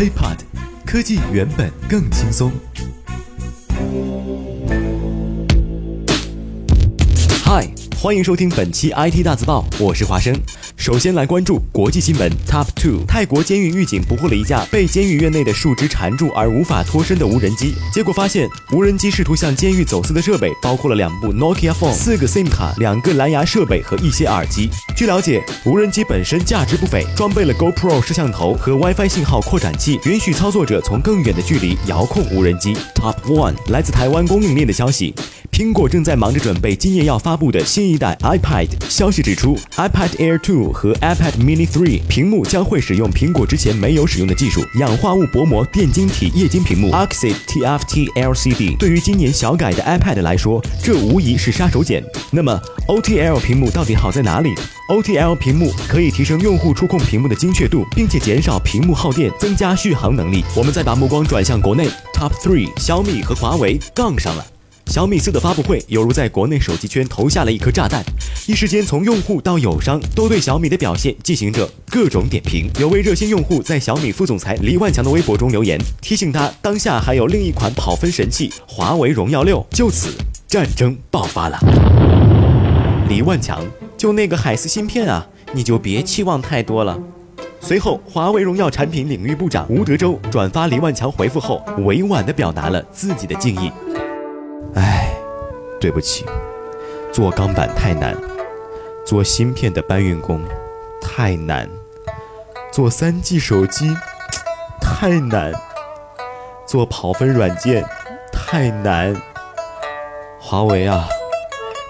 iPod，科技原本更轻松。嗨，欢迎收听本期 IT 大字报，我是华生。首先来关注国际新闻 Top Two。泰国监狱狱警捕获了一架被监狱院内的树枝缠住而无法脱身的无人机，结果发现无人机试图向监狱走私的设备包括了两部 Nokia Phone、四个 SIM 卡、两个蓝牙设备和一些耳机。据了解，无人机本身价值不菲，装备了 GoPro 摄像头和 WiFi 信号扩展器，允许操作者从更远的距离遥控无人机。Top One 来自台湾供应链的消息。苹果正在忙着准备今年要发布的新一代 iPad。消息指出，iPad Air 2和 iPad Mini 3屏幕将会使用苹果之前没有使用的技术——氧化物薄膜电晶体液晶屏幕 （Oxid TFT LCD）。对于今年小改的 iPad 来说，这无疑是杀手锏。那么，OTL 屏幕到底好在哪里？OTL 屏幕可以提升用户触控屏幕的精确度，并且减少屏幕耗电，增加续航能力。我们再把目光转向国内，Top Three，小米和华为杠上了。小米四的发布会犹如在国内手机圈投下了一颗炸弹，一时间从用户到友商都对小米的表现进行着各种点评。有位热心用户在小米副总裁黎万强的微博中留言，提醒他当下还有另一款跑分神器华为荣耀六。就此，战争爆发了。黎万强，就那个海思芯片啊，你就别期望太多了。随后，华为荣耀产品领域部长吴德州转发黎万强回复后，委婉地表达了自己的敬意。唉，对不起，做钢板太难，做芯片的搬运工太难，做三 G 手机 太难，做跑分软件太难。华为啊，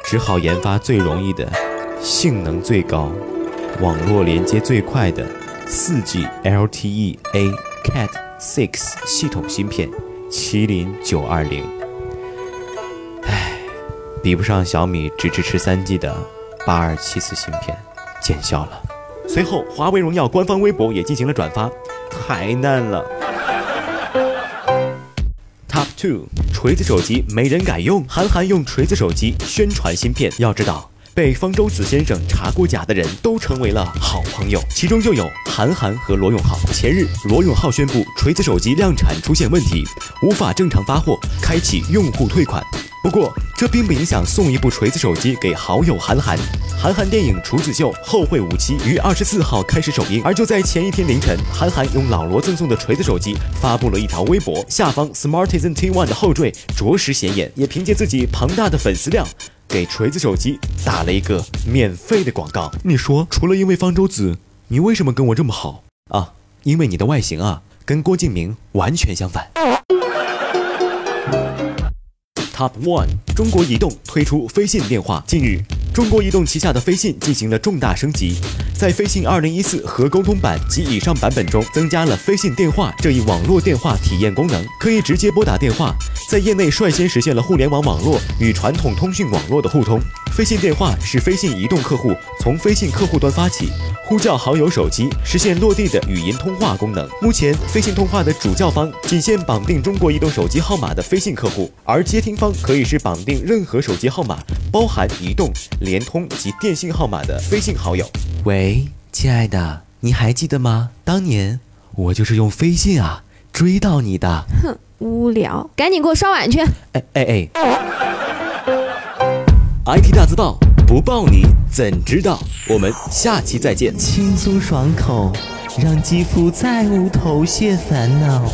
只好研发最容易的、性能最高、网络连接最快的四 G LTE A Cat Six 系统芯片——麒麟九二零。比不上小米只支持三 G 的八二七四芯片，见笑了。随后，华为荣耀官方微博也进行了转发，太难了。Top two，锤子手机没人敢用，韩寒用锤子手机宣传芯片。要知道，被方舟子先生查过假的人都成为了好朋友，其中就有韩寒和罗永浩。前日，罗永浩宣布锤子手机量产出现问题，无法正常发货，开启用户退款。不过，这并不影响送一部锤子手机给好友韩寒。韩寒电影《处子秀：后会无期》于二十四号开始首映，而就在前一天凌晨，韩寒用老罗赠送的锤子手机发布了一条微博，下方 Smartisan T1 的后缀着实显眼，也凭借自己庞大的粉丝量，给锤子手机打了一个免费的广告。你说，除了因为方舟子，你为什么跟我这么好啊？因为你的外形啊，跟郭敬明完全相反。Top One，中国移动推出飞信电话。近日，中国移动旗下的飞信进行了重大升级，在飞信2014和沟通版及以上版本中，增加了飞信电话这一网络电话体验功能，可以直接拨打电话，在业内率先实现了互联网网络与传统通讯网络的互通。飞信电话是飞信移动客户从飞信客户端发起，呼叫好友手机，实现落地的语音通话功能。目前，飞信通话的主叫方仅限绑定中国移动手机号码的飞信客户，而接听方可以是绑定任何手机号码，包含移动、联通及电信号码的飞信好友。喂，亲爱的，你还记得吗？当年我就是用飞信啊追到你的。哼，无聊，赶紧给我刷碗去。哎哎哎。IT 大字报不报你怎知道？我们下期再见。轻松爽口，让肌肤再无头屑烦恼。